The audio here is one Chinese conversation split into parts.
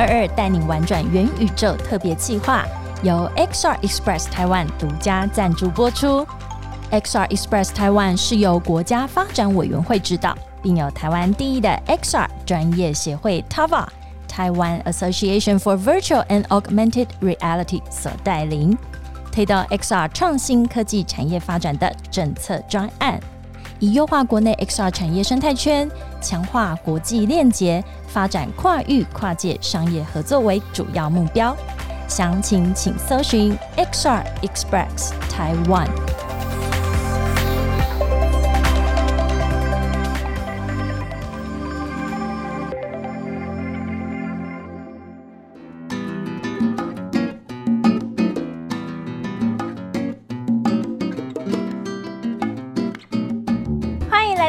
二二带你玩转元宇宙特别计划，由 XR Express 台湾独家赞助播出。XR Express 台湾是由国家发展委员会指导，并有台湾第一的 XR 专业协会 TAVA 台湾 Association for Virtual and Augmented Reality 所带领，推动 XR 创新科技产业发展的政策专案，以优化国内 XR 产业生态圈、强化国际链接、发展跨域跨界商业合作为主要目标。详情请搜寻 XR Express Taiwan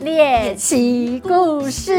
猎奇故事。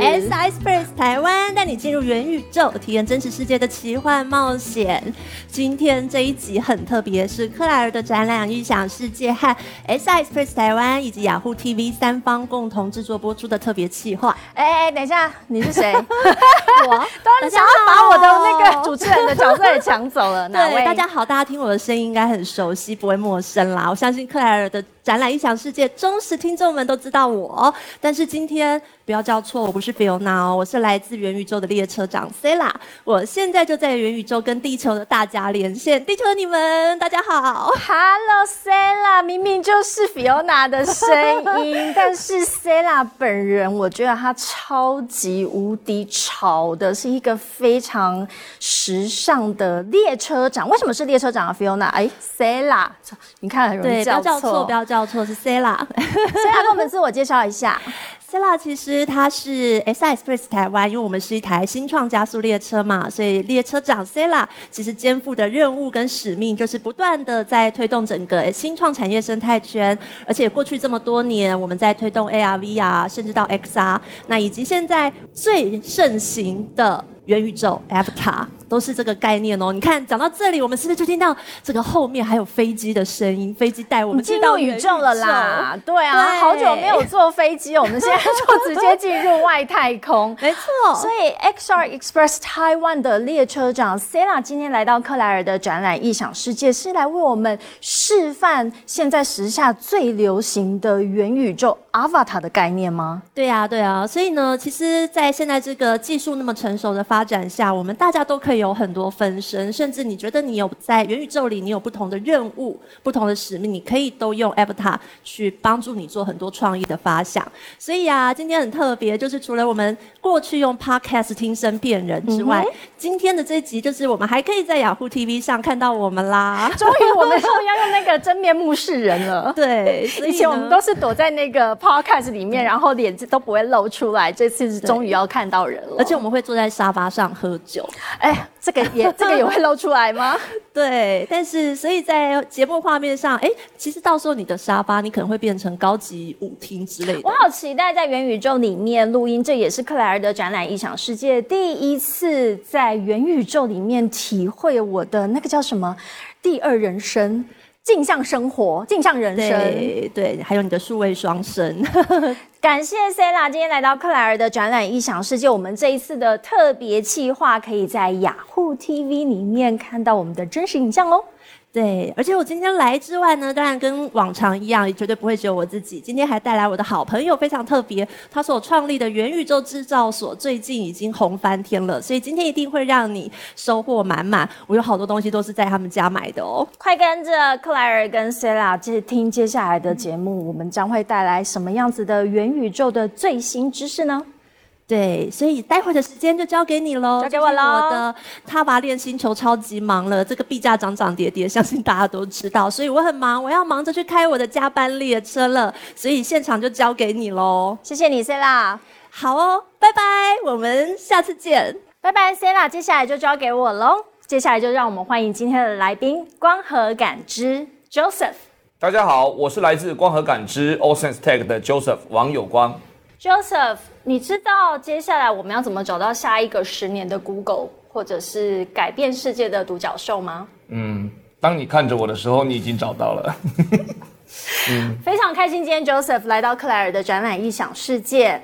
S I Space 台湾带你进入元宇宙，体验真实世界的奇幻冒险。今天这一集很特别，是克莱尔的展览异想世界和 S I Space 台湾以及雅虎 TV 三方共同制作播出的特别企划。哎哎，等一下，你是谁？我当然想要把我的那个主持人的角色也抢走了。哪 对，位？大家好，大家听我的声音应该很熟悉，不会陌生啦。我相信克莱尔的展览音响世界忠实听众们都知道我，但是今天不要叫错，我不是 Fiona 哦，我是来自元宇宙的列车长 Sela。我现在就在元宇宙跟地球的大家连线，地球的你们大家好。Hello Sela，明明就是 Fiona 的声音，但是 Sela 本人，我觉得她超级无敌潮的，是一个非常时尚的列车长。为什么是列车长啊？Fiona，哎，Sela，你看很容易对，不要叫叫错，不要叫错，是 Sela。Sela 跟我们自我介绍一下。Sela 其实它是 S I Express 台湾，因为我们是一台新创加速列车嘛，所以列车长 Sela 其实肩负的任务跟使命就是不断的在推动整个新创产业生态圈，而且过去这么多年，我们在推动 AR、VR，甚至到 XR，那以及现在最盛行的。元宇宙 Avatar 都是这个概念哦。你看，讲到这里，我们是不是就听到这个后面还有飞机的声音？飞机带我们进入宇宙了啦，对啊，对好久没有坐飞机，我们现在就直接进入外太空。没错，所以 XR Express Taiwan 的列车长 Sela 今天来到克莱尔的展览《异想世界》，是来为我们示范现在时下最流行的元宇宙 Avatar 的概念吗？对啊、对啊、所以呢，其实，在现在这个技术那么成熟的发展下，我们大家都可以有很多分身，甚至你觉得你有在元宇宙里，你有不同的任务、不同的使命，你可以都用 Avatar 去帮助你做很多创意的发想。所以啊，今天很特别，就是除了我们过去用 Podcast 听声辨人之外，今天的这一集就是我们还可以在雅虎 TV 上看到我们啦。终于我们终于要用那个真面目示人了。对，所以前我们都是躲在那个 podcast 里面，然后脸都不会露出来。这次是终于要看到人了，而且我们会坐在沙发上喝酒。哎，这个也这个也会露出来吗？对，但是所以在节目画面上，哎，其实到时候你的沙发你可能会变成高级舞厅之类的我。好期待在元宇宙里面录音，这也是克莱尔的展览《异想世界》第一次在元宇宙里面体会我的那个叫什么第二人生。镜像生活，镜像人生。对对，还有你的数位双生，感谢 Sela 今天来到克莱尔的展览《异想世界》，我们这一次的特别企划可以在雅虎 TV 里面看到我们的真实影像哦。对，而且我今天来之外呢，当然跟往常一样，绝对不会只有我自己。今天还带来我的好朋友，非常特别，他所创立的元宇宙制造所最近已经红翻天了，所以今天一定会让你收获满满。我有好多东西都是在他们家买的哦。快跟着克莱尔跟 Sela 接听接下来的节目，我们将会带来什么样子的元宇宙的最新知识呢？对，所以待会的时间就交给你喽，交给我喽我的他娃练星球超级忙了，这个币价涨涨跌跌，相信大家都知道，所以我很忙，我要忙着去开我的加班列车了，所以现场就交给你喽。谢谢你，Sela，好哦，拜拜，我们下次见。拜拜，Sela。接下来就交给我喽。接下来就让我们欢迎今天的来宾——光和感知 Joseph。大家好，我是来自光和感知 o Sense Tech 的 Joseph 王有光。Joseph，你知道接下来我们要怎么找到下一个十年的 Google，或者是改变世界的独角兽吗？嗯，当你看着我的时候，你已经找到了。非常开心，今天 Joseph 来到克莱尔的展览异想世界。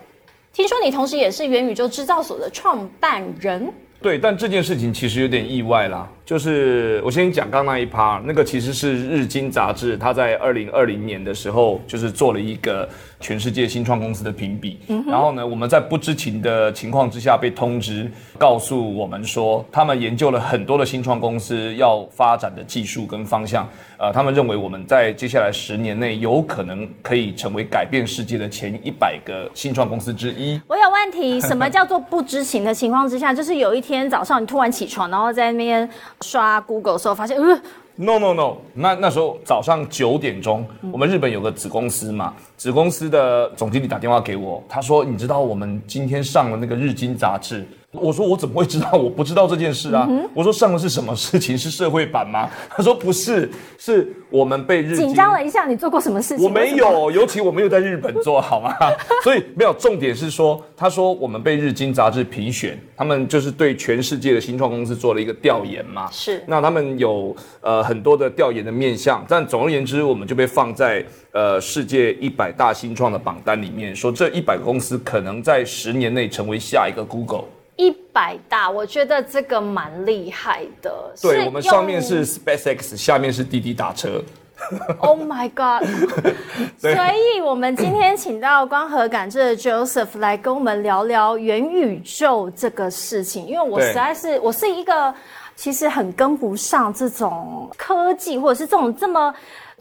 听说你同时也是元宇宙制造所的创办人。对，但这件事情其实有点意外啦。就是我先讲刚那一趴，那个其实是日经杂志，它在二零二零年的时候，就是做了一个全世界新创公司的评比。嗯然后呢，我们在不知情的情况之下被通知，告诉我们说，他们研究了很多的新创公司要发展的技术跟方向。呃，他们认为我们在接下来十年内有可能可以成为改变世界的前一百个新创公司之一。我有问题，什么叫做不知情的情况之下？就是有一天早上你突然起床，然后在那边刷 Google 的时候，发现嗯。No no no，那那时候早上九点钟，我们日本有个子公司嘛，子公司的总经理打电话给我，他说：“你知道我们今天上了那个日经杂志？”我说：“我怎么会知道？我不知道这件事啊。我说：“上的是什么事情？是社会版吗？” 他说：“不是，是我们被日经紧张了一下，你做过什么事情？我没有，尤其我没有在日本做好吗？所以没有。重点是说，他说我们被日经杂志评选，他们就是对全世界的新创公司做了一个调研嘛。是那他们有呃很多的调研的面向，但总而言之，我们就被放在呃世界一百大新创的榜单里面，说这一百个公司可能在十年内成为下一个 Google。一百大，我觉得这个蛮厉害的。对我们上面是 SpaceX，下面是滴滴打车。Oh my God！所以，我们今天请到光合感知的 Joseph 来跟我们聊聊元宇宙这个事情，因为我实在是我是一个其实很跟不上这种科技，或者是这种这么。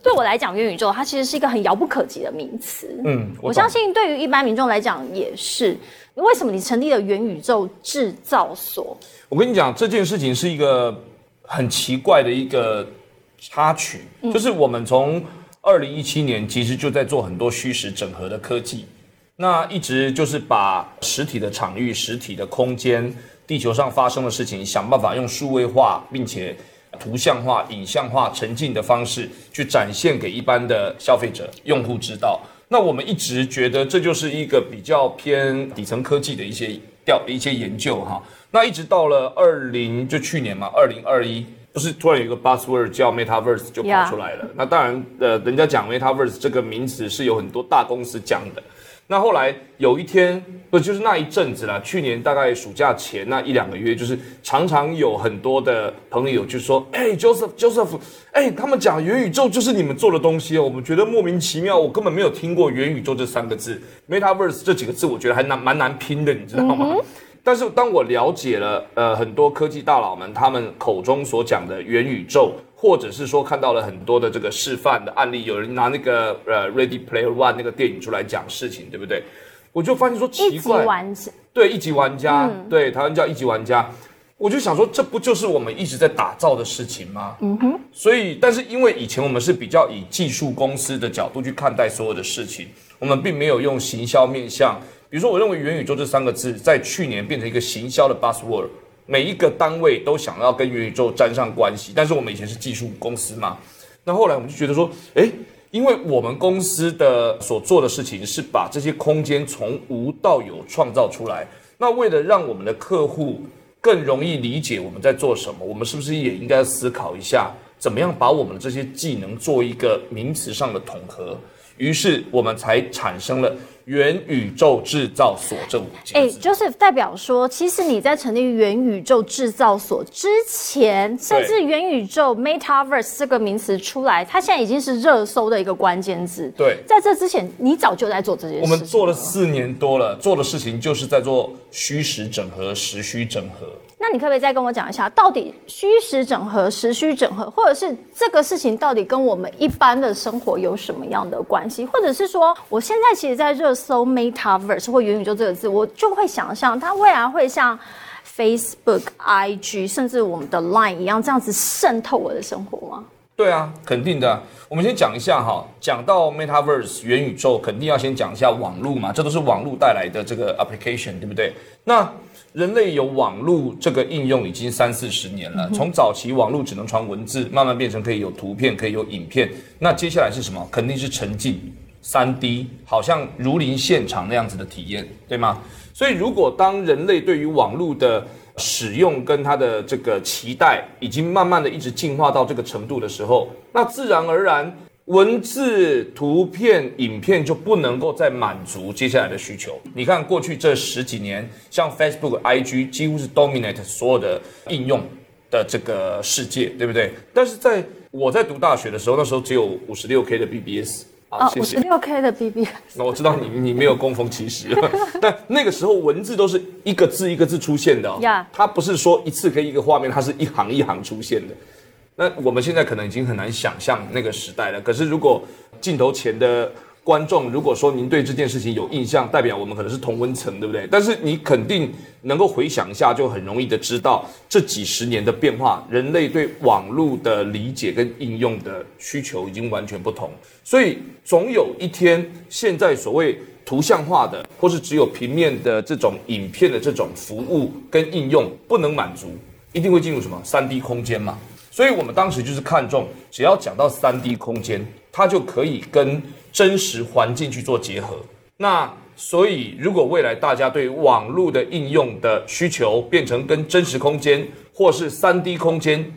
对我来讲，元宇宙它其实是一个很遥不可及的名词。嗯，我懂相信对于一般民众来讲也是。为什么你成立了元宇宙制造所？我跟你讲，这件事情是一个很奇怪的一个插曲，就是我们从二零一七年其实就在做很多虚实整合的科技，那一直就是把实体的场域、实体的空间、地球上发生的事情，想办法用数位化，并且图像化、影像化、沉浸的方式去展现给一般的消费者、用户知道。那我们一直觉得这就是一个比较偏底层科技的一些调一些研究哈。那一直到了二零就去年嘛，二零二一不是突然有一个 buzzword 叫 metaverse 就跑出来了。那当然，呃，人家讲 metaverse 这个名词是有很多大公司讲的。那后来有一天，不就是那一阵子啦？去年大概暑假前那一两个月，就是常常有很多的朋友就说：“哎、j o s e p h Joseph，哎、他们讲元宇宙就是你们做的东西哦，我们觉得莫名其妙，我根本没有听过元宇宙这三个字，metaverse 这几个字，我觉得还难蛮难拼的，你知道吗？”但是当我了解了呃很多科技大佬们他们口中所讲的元宇宙，或者是说看到了很多的这个示范的案例，有人拿那个呃 Ready Player One 那个电影出来讲事情，对不对？我就发现说奇一级怪，玩家对一级玩家，对台湾叫一级玩家，我就想说，这不就是我们一直在打造的事情吗？嗯哼。所以，但是因为以前我们是比较以技术公司的角度去看待所有的事情，我们并没有用行销面向。比如说，我认为元宇宙这三个字在去年变成一个行销的 buzzword，每一个单位都想要跟元宇宙沾上关系。但是我们以前是技术公司嘛，那后来我们就觉得说，诶，因为我们公司的所做的事情是把这些空间从无到有创造出来。那为了让我们的客户更容易理解我们在做什么，我们是不是也应该思考一下，怎么样把我们的这些技能做一个名词上的统合？于是我们才产生了元宇宙制造所这五个哎字。，Joseph 代表说，其实你在成立元宇宙制造所之前，甚至元宇宙 （Metaverse） 这个名词出来，它现在已经是热搜的一个关键字。对在这之前，你早就在做这件事。我们做了四年多了，做的事情就是在做虚实整合、实虚整合。那你可不可以再跟我讲一下，到底虚实整合、实虚整合，或者是这个事情到底跟我们一般的生活有什么样的关系？或者是说，我现在其实，在热搜 Metaverse 或元宇宙这个字，我就会想象它未来会像 Facebook、IG，甚至我们的 Line 一样，这样子渗透我的生活吗？对啊，肯定的。我们先讲一下哈，讲到 Metaverse 元宇宙，肯定要先讲一下网络嘛，这都是网络带来的这个 application，对不对？那人类有网络这个应用已经三四十年了，从早期网络只能传文字，慢慢变成可以有图片，可以有影片。那接下来是什么？肯定是沉浸。三 D 好像如临现场那样子的体验，对吗？所以，如果当人类对于网络的使用跟它的这个期待已经慢慢的一直进化到这个程度的时候，那自然而然，文字、图片、影片就不能够再满足接下来的需求。你看过去这十几年，像 Facebook、IG 几乎是 dominate 所有的应用的这个世界，对不对？但是在我在读大学的时候，那时候只有五十六 K 的 BBS。啊，五十六 K 的 BB，那我知道你你没有供奉其实，但那个时候文字都是一个字一个字出现的，呀，它不是说一次可以一个画面，它是一行一行出现的。那我们现在可能已经很难想象那个时代了。可是如果镜头前的。观众，如果说您对这件事情有印象，代表我们可能是同温层，对不对？但是你肯定能够回想一下，就很容易的知道这几十年的变化，人类对网络的理解跟应用的需求已经完全不同。所以总有一天，现在所谓图像化的，或是只有平面的这种影片的这种服务跟应用不能满足，一定会进入什么三 D 空间嘛？所以我们当时就是看中，只要讲到三 D 空间，它就可以跟真实环境去做结合，那所以如果未来大家对网络的应用的需求变成跟真实空间或是三 D 空间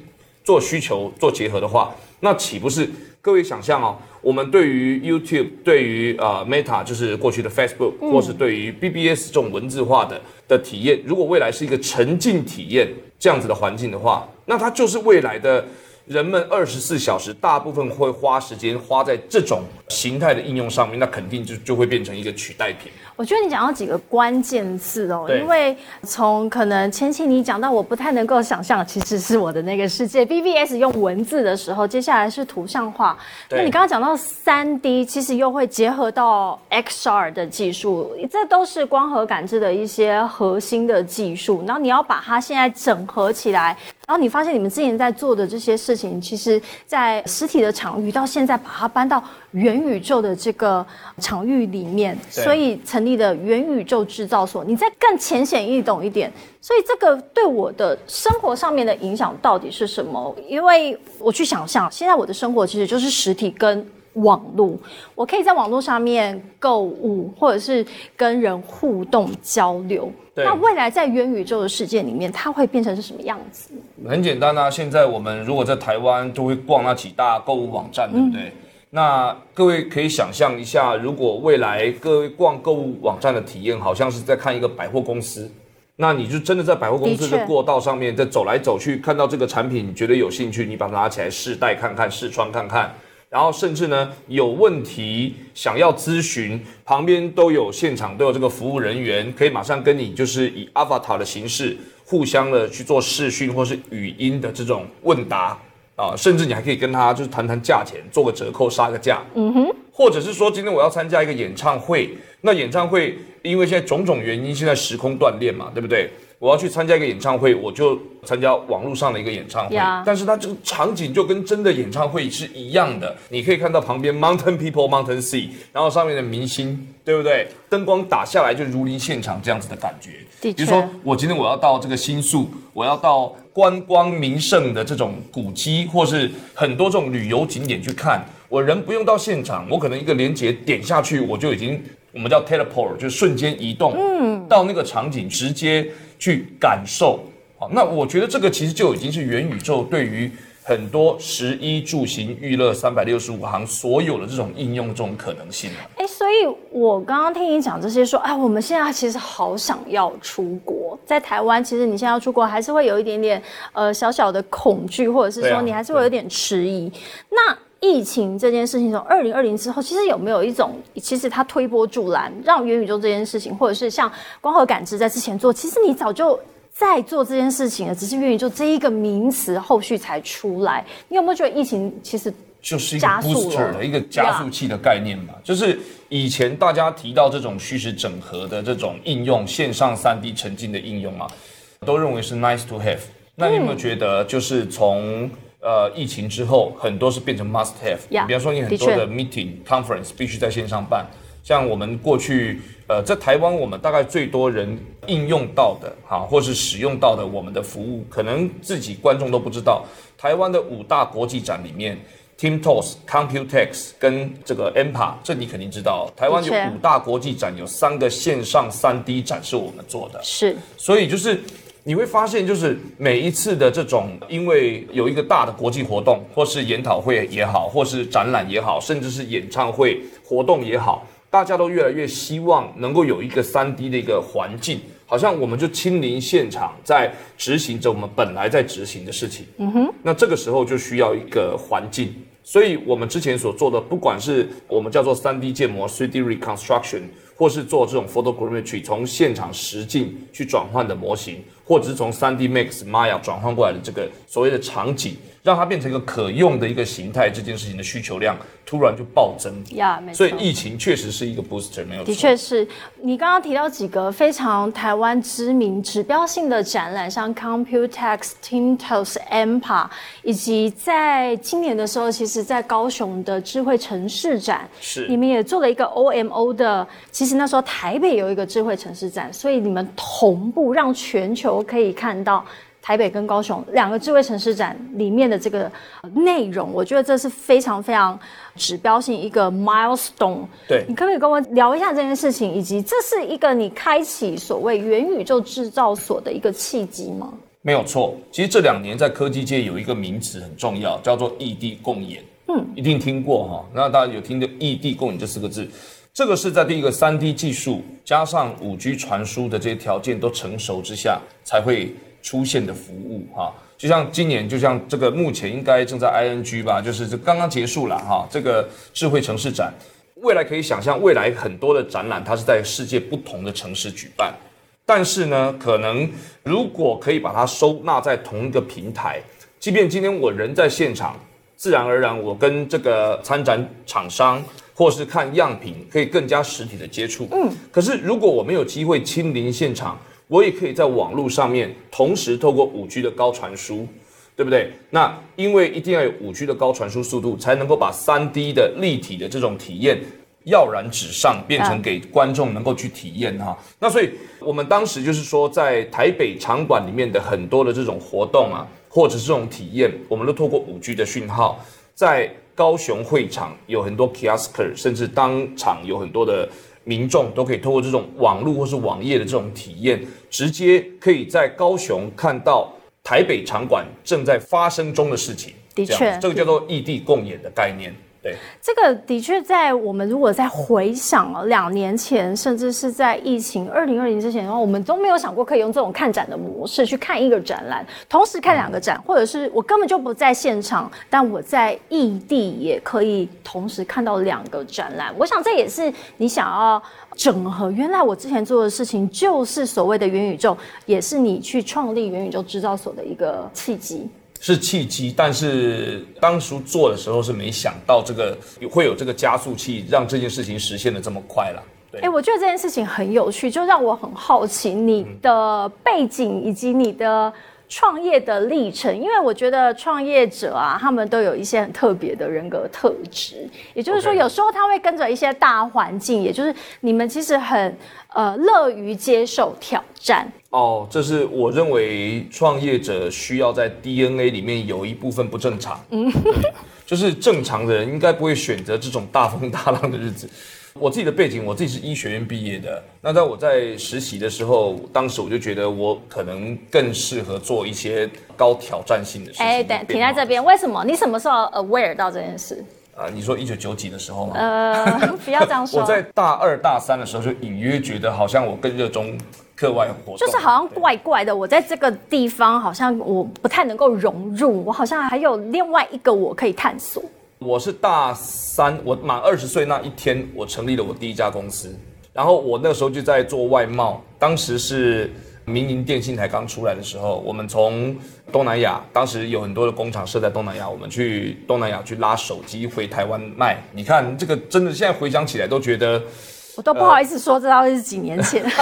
做需求做结合的话，那岂不是各位想象哦？我们对于 YouTube、对于啊 Meta 就是过去的 Facebook，或是对于 BBS 这种文字化的的体验，如果未来是一个沉浸体验这样子的环境的话，那它就是未来的。人们二十四小时大部分会花时间花在这种形态的应用上面，那肯定就就会变成一个取代品。我觉得你讲到几个关键字哦，因为从可能前期你讲到我不太能够想象，其实是我的那个世界。BBS 用文字的时候，接下来是图像化。那你刚刚讲到三 D，其实又会结合到 XR 的技术，这都是光合感知的一些核心的技术。然后你要把它现在整合起来。然后你发现你们之前在做的这些事情，其实，在实体的场域到现在把它搬到元宇宙的这个场域里面，所以成立的元宇宙制造所。你再更浅显易懂一点，所以这个对我的生活上面的影响到底是什么？因为我去想象，现在我的生活其实就是实体跟。网络，我可以在网络上面购物，或者是跟人互动交流。那未来在元宇宙的世界里面，它会变成是什么样子？很简单啊，现在我们如果在台湾，都会逛那几大购物网站，对不对？那各位可以想象一下，如果未来各位逛购物网站的体验，好像是在看一个百货公司，那你就真的在百货公司的过道上面，在走来走去，看到这个产品，你觉得有兴趣，你把它拿起来试戴看看，试穿看看。然后甚至呢，有问题想要咨询，旁边都有现场都有这个服务人员，可以马上跟你就是以 Avatar 的形式互相的去做视讯或是语音的这种问答啊，甚至你还可以跟他就是谈谈价钱，做个折扣杀个价，嗯哼，或者是说今天我要参加一个演唱会，那演唱会因为现在种种原因，现在时空断裂嘛，对不对？我要去参加一个演唱会，我就参加网络上的一个演唱会，但是它这个场景就跟真的演唱会是一样的。你可以看到旁边 mountain people mountain sea，然后上面的明星，对不对？灯光打下来就如临现场这样子的感觉。比如说，我今天我要到这个新宿，我要到观光名胜的这种古迹，或是很多这种旅游景点去看，我人不用到现场，我可能一个连接点下去，我就已经我们叫 teleport，就瞬间移动，嗯，到那个场景直接。去感受，好，那我觉得这个其实就已经是元宇宙对于很多食衣住行娱乐三百六十五行所有的这种应用这种可能性了。哎，所以我刚刚听你讲这些，说，哎，我们现在其实好想要出国，在台湾，其实你现在要出国还是会有一点点呃小小的恐惧，或者是说你还是会有点迟疑。那疫情这件事情从二零二零之后，其实有没有一种，其实它推波助澜，让元宇宙这件事情，或者是像光合感知在之前做，其实你早就在做这件事情了，只是元宇宙这一个名词后续才出来。你有没有觉得疫情其实就是一个 booster 的一个加速器的概念嘛？就是以前大家提到这种虚实整合的这种应用，线上三 D 沉浸的应用嘛，都认为是 nice to have。那你有没有觉得，就是从呃，疫情之后，很多是变成 must have。比方说，你很多的 meeting conference 必须在线上办。像我们过去，呃，在台湾，我们大概最多人应用到的，哈，或是使用到的我们的服务，可能自己观众都不知道。台湾的五大国际展里面，TeamTalks、Computex 跟这个 EMPA，这你肯定知道。台湾有五大国际展，有三个线上三 D 展是我们做的。是。所以就是。你会发现，就是每一次的这种，因为有一个大的国际活动，或是研讨会也好，或是展览也好，甚至是演唱会活动也好，大家都越来越希望能够有一个三 D 的一个环境，好像我们就亲临现场，在执行着我们本来在执行的事情。嗯哼，那这个时候就需要一个环境，所以我们之前所做的，不管是我们叫做三 D 建模 （3D reconstruction），或是做这种 photogrammetry，从现场实境去转换的模型。或者是从 3D Max Maya 转换过来的这个所谓的场景，让它变成一个可用的一个形态，这件事情的需求量突然就暴增。呀，没错。所以疫情确实是一个 booster，没有的确是你刚刚提到几个非常台湾知名指标性的展览，像 Computex、Tintos、Empa，以及在今年的时候，其实在高雄的智慧城市展，是你们也做了一个 OMO 的。其实那时候台北有一个智慧城市展，所以你们同步让全球。可以看到台北跟高雄两个智慧城市展里面的这个内容，我觉得这是非常非常指标性一个 milestone。对，你可不可以跟我聊一下这件事情，以及这是一个你开启所谓元宇宙制造所的一个契机吗？没有错，其实这两年在科技界有一个名词很重要，叫做异地共演。嗯，一定听过哈。那大家有听的异地共演这四个字？这个是在第一个三 D 技术加上五 G 传输的这些条件都成熟之下才会出现的服务哈，就像今年，就像这个目前应该正在 ING 吧，就是这刚刚结束了哈，这个智慧城市展，未来可以想象未来很多的展览它是在世界不同的城市举办，但是呢，可能如果可以把它收纳在同一个平台，即便今天我人在现场，自然而然我跟这个参展厂商。或是看样品，可以更加实体的接触。嗯，可是如果我没有机会亲临现场，我也可以在网络上面同时透过五 G 的高传输，对不对？那因为一定要有五 G 的高传输速度，才能够把三 D 的立体的这种体验跃然纸上，变成给观众能够去体验哈。那所以我们当时就是说，在台北场馆里面的很多的这种活动啊，或者是这种体验，我们都透过五 G 的讯号在。高雄会场有很多 kiosker，甚至当场有很多的民众都可以通过这种网络或是网页的这种体验，直接可以在高雄看到台北场馆正在发生中的事情。的确，这个叫做异地共演的概念。对，这个的确在我们如果在回想两年前，甚至是在疫情二零二零之前的话，我们都没有想过可以用这种看展的模式去看一个展览，同时看两个展，或者是我根本就不在现场，但我在异地也可以同时看到两个展览。我想这也是你想要整合。原来我之前做的事情就是所谓的元宇宙，也是你去创立元宇宙制造所的一个契机。是契机，但是当初做的时候是没想到这个会有这个加速器，让这件事情实现的这么快了。对，哎，我觉得这件事情很有趣，就让我很好奇你的背景以及你的。创业的历程，因为我觉得创业者啊，他们都有一些很特别的人格特质。也就是说，有时候他会跟着一些大环境，也就是你们其实很呃乐于接受挑战。哦，这是我认为创业者需要在 DNA 里面有一部分不正常。嗯，就是正常的人应该不会选择这种大风大浪的日子。我自己的背景，我自己是医学院毕业的。那在我在实习的时候，当时我就觉得我可能更适合做一些高挑战性的事情。哎，等停在这边，为什么？你什么时候 aware 到这件事？啊，你说一九九几的时候吗？呃，不要这样说。我在大二大三的时候就隐约觉得，好像我更热衷课外活动，就是好像怪怪的。我在这个地方好像我不太能够融入，我好像还有另外一个我可以探索。我是大三，我满二十岁那一天，我成立了我第一家公司。然后我那时候就在做外贸，当时是民营电信台刚出来的时候，我们从东南亚，当时有很多的工厂设在东南亚，我们去东南亚去拉手机回台湾卖。你看这个真的，现在回想起来都觉得，我都不好意思说，这到底是几年前。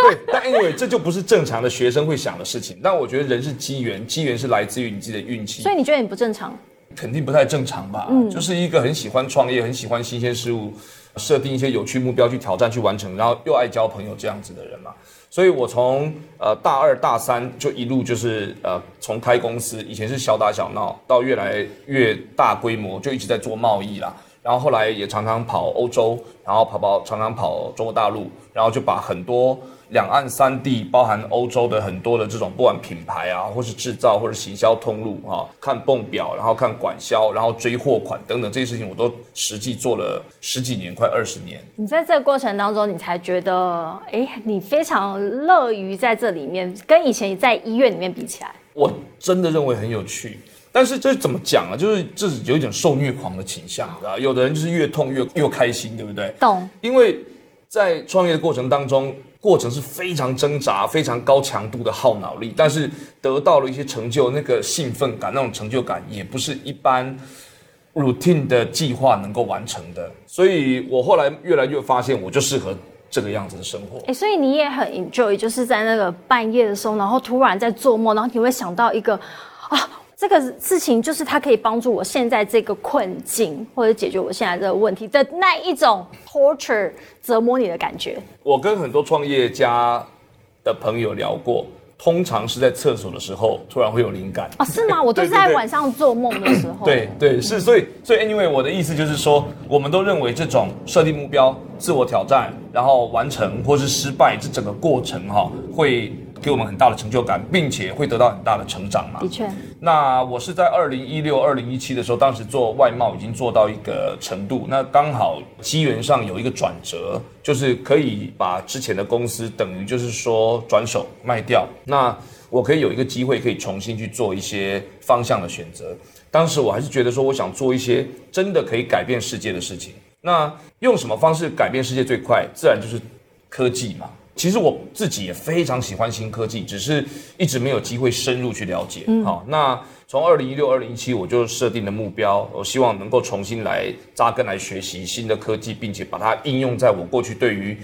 对，但因为这就不是正常的学生会想的事情。但我觉得人是机缘，机缘是来自于你自己的运气。所以你觉得你不正常？肯定不太正常吧？嗯，就是一个很喜欢创业、很喜欢新鲜事物，设定一些有趣目标去挑战、去完成，然后又爱交朋友这样子的人嘛。所以我从呃大二大三就一路就是呃从开公司，以前是小打小闹，到越来越大规模，就一直在做贸易啦。然后后来也常常跑欧洲，然后跑跑常常跑中国大陆，然后就把很多两岸三地，包含欧洲的很多的这种不管品牌啊，或是制造或者行销通路啊，看泵表，然后看管销，然后追货款等等这些事情，我都实际做了十几年，快二十年。你在这个过程当中，你才觉得，哎，你非常乐于在这里面，跟以前在医院里面比起来，我真的认为很有趣。但是这怎么讲啊？就是这是有一点受虐狂的倾向，啊，有的人就是越痛越越开心，对不对？懂。因为在创业的过程当中。过程是非常挣扎、非常高强度的耗脑力，但是得到了一些成就，那个兴奋感、那种成就感，也不是一般 routine 的计划能够完成的。所以我后来越来越发现，我就适合这个样子的生活。哎，所以你也很 enjoy，就是在那个半夜的时候，然后突然在做梦，然后你会想到一个啊。这个事情就是它可以帮助我现在这个困境，或者解决我现在这个问题的那一种 torture 折磨你的感觉。我跟很多创业家的朋友聊过，通常是在厕所的时候突然会有灵感啊？是吗？我都是在晚上做梦的时候。对对是，所以所以 anyway，我的意思就是说，我们都认为这种设定目标、自我挑战，然后完成或是失败这整个过程哈，会。给我们很大的成就感，并且会得到很大的成长嘛？的确。那我是在二零一六、二零一七的时候，当时做外贸已经做到一个程度，那刚好机缘上有一个转折，就是可以把之前的公司等于就是说转手卖掉。那我可以有一个机会，可以重新去做一些方向的选择。当时我还是觉得说，我想做一些真的可以改变世界的事情。那用什么方式改变世界最快？自然就是科技嘛。其实我自己也非常喜欢新科技，只是一直没有机会深入去了解。好，那从二零一六、二零一七，我就设定了目标，我希望能够重新来扎根来学习新的科技，并且把它应用在我过去对于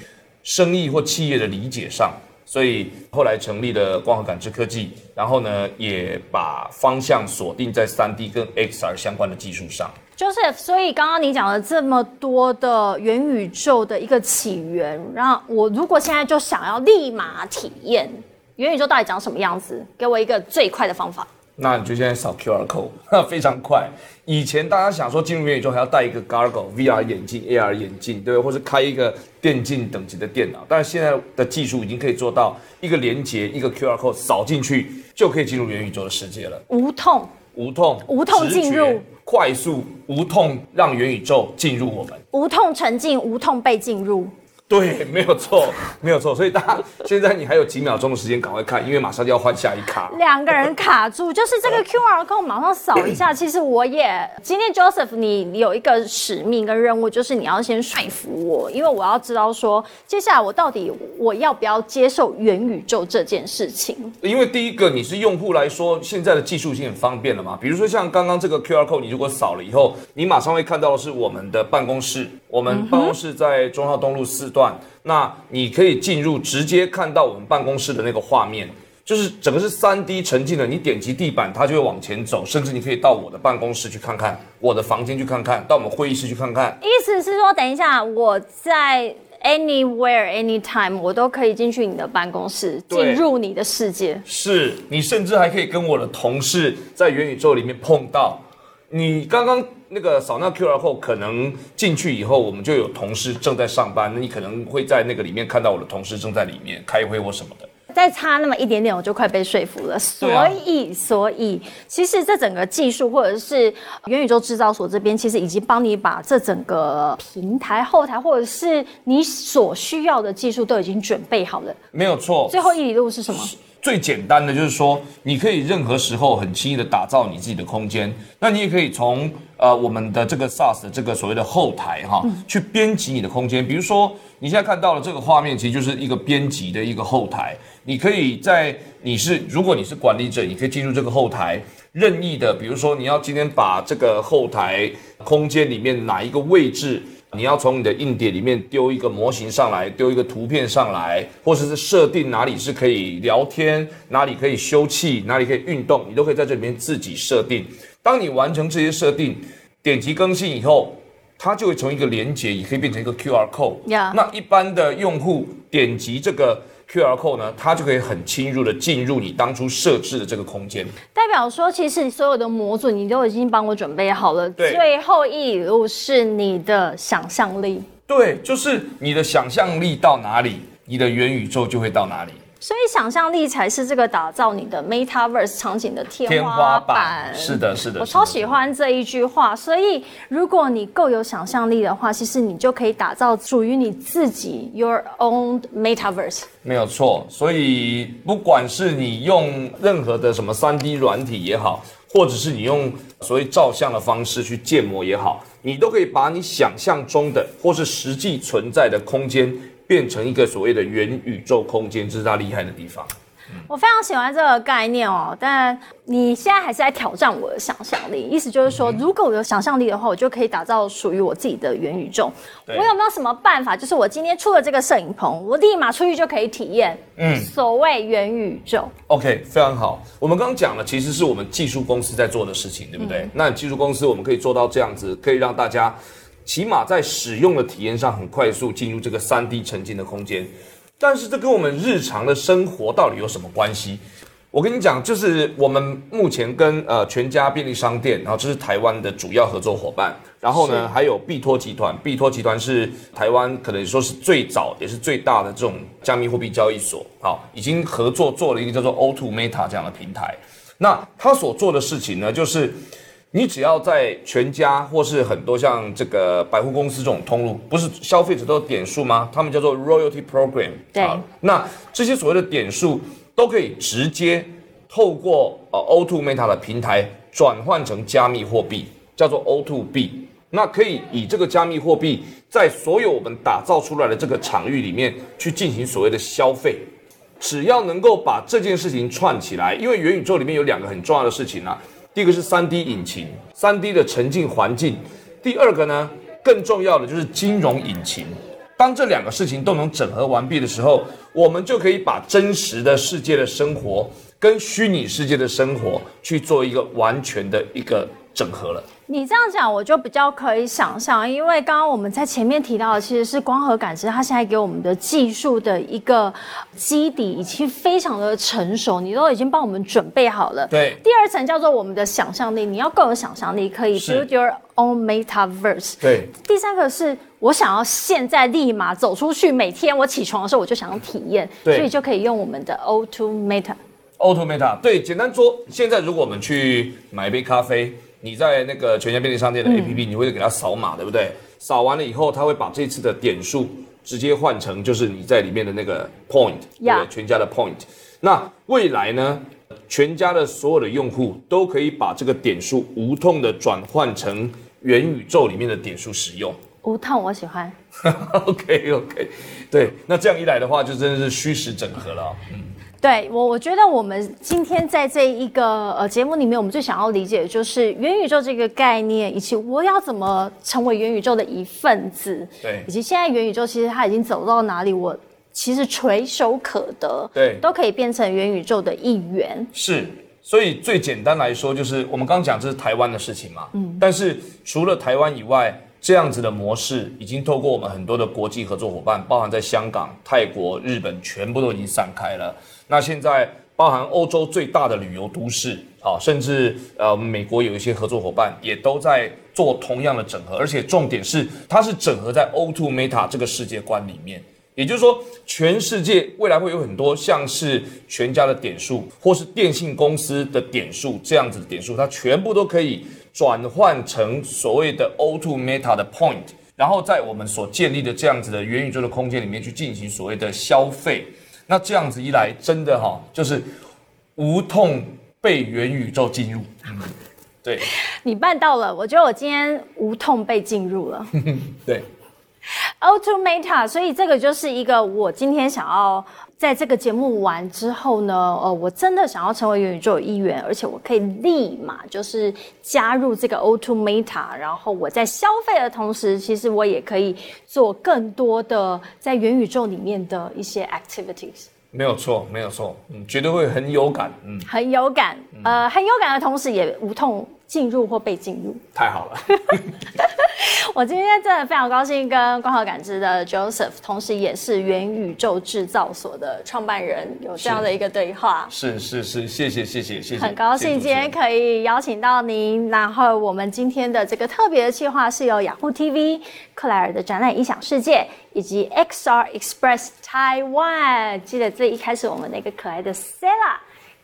生意或企业的理解上。所以后来成立了光合感知科技，然后呢，也把方向锁定在三 D 跟 XR 相关的技术上。就是，所以刚刚你讲了这么多的元宇宙的一个起源，然后我如果现在就想要立马体验元宇宙到底长什么样子，给我一个最快的方法。那你就现在扫 QR code，那 非常快。以前大家想说进入元宇宙还要戴一个 Gargle VR 眼镜、AR 眼镜，对不对？或是开一个电竞等级的电脑，但是现在的技术已经可以做到一个连接，一个 QR code 扫进去就可以进入元宇宙的世界了，无痛。无痛，无痛进入，快速无痛让元宇宙进入我们，无痛沉浸，无痛被进入。对，没有错，没有错。所以大家现在你还有几秒钟的时间，赶快看，因为马上就要换下一卡。两个人卡住，就是这个 QR code 马上扫一下。其实我也今天 Joseph，你有一个使命跟任务，就是你要先说服我，因为我要知道说接下来我到底我要不要接受元宇宙这件事情。因为第一个你是用户来说，现在的技术已经很方便了嘛。比如说像刚刚这个 QR code，你如果扫了以后，你马上会看到的是我们的办公室。我们办公室在中号东路四段，那你可以进入，直接看到我们办公室的那个画面，就是整个是三 D 沉浸的。你点击地板，它就会往前走，甚至你可以到我的办公室去看看，我的房间去看看，到我们会议室去看看。意思是说，等一下我在 anywhere anytime 我都可以进去你的办公室，进入你的世界。是你甚至还可以跟我的同事在元宇宙里面碰到。你刚刚那个扫那 QR 后，可能进去以后，我们就有同事正在上班，那你可能会在那个里面看到我的同事正在里面开会或什么的。再差那么一点点，我就快被说服了。所以，所以其实这整个技术或者是元宇宙制造所这边，其实已经帮你把这整个平台后台或者是你所需要的技术都已经准备好了。没有错。最后一里路是什么？最简单的就是说，你可以任何时候很轻易的打造你自己的空间。那你也可以从呃我们的这个 SaaS 的这个所谓的后台哈，去编辑你的空间。比如说你现在看到了这个画面，其实就是一个编辑的一个后台。你可以在你是如果你是管理者，你可以进入这个后台，任意的，比如说你要今天把这个后台空间里面哪一个位置。你要从你的硬碟里面丢一个模型上来，丢一个图片上来，或者是设定哪里是可以聊天，哪里可以休憩，哪里可以运动，你都可以在这里面自己设定。当你完成这些设定，点击更新以后，它就会从一个连接，也可以变成一个 QR code。那一般的用户点击这个。QR code 呢，它就可以很侵入的进入你当初设置的这个空间，代表说，其实你所有的模组你都已经帮我准备好了。对，最后一路是你的想象力。对，就是你的想象力到哪里，你的元宇宙就会到哪里。所以想象力才是这个打造你的 Metaverse 场景的天花板。是的，是的，我超喜欢这一句话。所以如果你够有想象力的话，其实你就可以打造属于你自己 Your own Metaverse。没有错。所以不管是你用任何的什么三 D 软体也好，或者是你用所谓照相的方式去建模也好，你都可以把你想象中的或是实际存在的空间。变成一个所谓的元宇宙空间，这是它厉害的地方。我非常喜欢这个概念哦，但你现在还是在挑战我的想象力。意思就是说，如果我有想象力的话，我就可以打造属于我自己的元宇宙。我有没有什么办法？就是我今天出了这个摄影棚，我立马出去就可以体验。嗯，所谓元宇宙。OK，非常好。我们刚刚讲了，其实是我们技术公司在做的事情，对不对？那技术公司我们可以做到这样子，可以让大家。起码在使用的体验上很快速进入这个三 D 沉浸的空间，但是这跟我们日常的生活到底有什么关系？我跟你讲，就是我们目前跟呃全家便利商店，然后这是台湾的主要合作伙伴，然后呢还有币托集团，币托集团是台湾可能说是最早也是最大的这种加密货币交易所，好，已经合作做了一个叫做 O2 Meta 这样的平台。那他所做的事情呢，就是。你只要在全家或是很多像这个百货公司这种通路，不是消费者都有点数吗？他们叫做 royalty program。对。那这些所谓的点数都可以直接透过呃 O2 Meta 的平台转换成加密货币，叫做 O2B。那可以以这个加密货币在所有我们打造出来的这个场域里面去进行所谓的消费。只要能够把这件事情串起来，因为元宇宙里面有两个很重要的事情啊。第一个是三 D 引擎，三 D 的沉浸环境。第二个呢，更重要的就是金融引擎。当这两个事情都能整合完毕的时候，我们就可以把真实的世界的生活跟虚拟世界的生活去做一个完全的一个整合了。你这样讲，我就比较可以想象，因为刚刚我们在前面提到的，其实是光合感知，它现在给我们的技术的一个基底已经非常的成熟，你都已经帮我们准备好了。对。第二层叫做我们的想象力，你要更有想象力，可以 build your own metaverse。对。第三个是我想要现在立马走出去，每天我起床的时候我就想要体验，所以就可以用我们的 O to Meta。O to Meta，对，简单说，现在如果我们去买一杯咖啡。你在那个全家便利商店的 APP，你会给他扫码，对不对？扫完了以后，他会把这次的点数直接换成就是你在里面的那个 point，对，全家的 point。那未来呢，全家的所有的用户都可以把这个点数无痛的转换成元宇宙里面的点数使用。无痛，我喜欢。OK OK，对，那这样一来的话，就真的是虚实整合了。嗯。对我，我觉得我们今天在这一个呃节目里面，我们最想要理解的就是元宇宙这个概念，以及我要怎么成为元宇宙的一份子。对，以及现在元宇宙其实它已经走到哪里，我其实垂手可得。对，都可以变成元宇宙的一员。是，所以最简单来说，就是我们刚刚讲这是台湾的事情嘛。嗯。但是除了台湾以外，这样子的模式已经透过我们很多的国际合作伙伴，包含在香港、泰国、日本，全部都已经散开了。那现在包含欧洲最大的旅游都市，啊，甚至呃美国有一些合作伙伴也都在做同样的整合，而且重点是它是整合在 O2 Meta 这个世界观里面，也就是说，全世界未来会有很多像是全家的点数，或是电信公司的点数这样子的点数，它全部都可以转换成所谓的 O2 Meta 的 Point，然后在我们所建立的这样子的元宇宙的空间里面去进行所谓的消费。那这样子一来，真的哈，就是无痛被元宇宙进入。对，你办到了，我觉得我今天无痛被进入了。对，Automata，所以这个就是一个我今天想要。在这个节目完之后呢，呃，我真的想要成为元宇宙的一员，而且我可以立马就是加入这个 O2 Meta，然后我在消费的同时，其实我也可以做更多的在元宇宙里面的一些 activities。没有错，没有错，嗯，绝对会很有感，嗯，很有感，呃，很有感的同时也无痛进入或被进入。太好了。我今天真的非常高兴跟光合感知的 Joseph，同时也是元宇宙制造所的创办人，有这样的一个对话。是是是，谢谢谢谢谢谢。很高兴今天可以邀请到您。然后我们今天的这个特别的计划是由雅虎 TV、克莱尔的展览《音响世界》以及 XR Express Taiwan。记得最一开始我们那个可爱的 Sella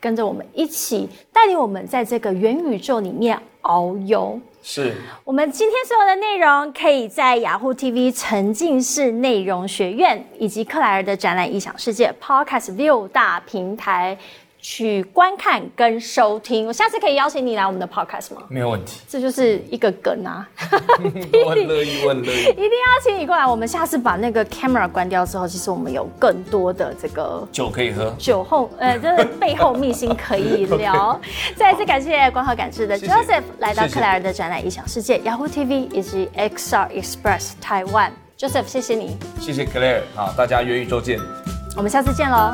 跟着我们一起带领我们在这个元宇宙里面遨游。是我们今天所有的内容，可以在雅虎 TV 沉浸式内容学院以及克莱尔的展览《异想世界》Podcast 六大平台。去观看跟收听，我下次可以邀请你来我们的 podcast 吗？没有问题，这就是一个梗啊！我很乐意，我很乐意，一定要请你过来。我们下次把那个 camera 关掉之后，其实我们有更多的这个酒可以喝，酒后呃，就是背后秘辛可以聊。再一次感谢光合感知的 Joseph 来到克莱尔的展览异想世界，Yahoo TV 以及 XR Express Taiwan。Joseph，谢谢你，谢谢 Claire，好，大家元宇宙见，我们下次见喽。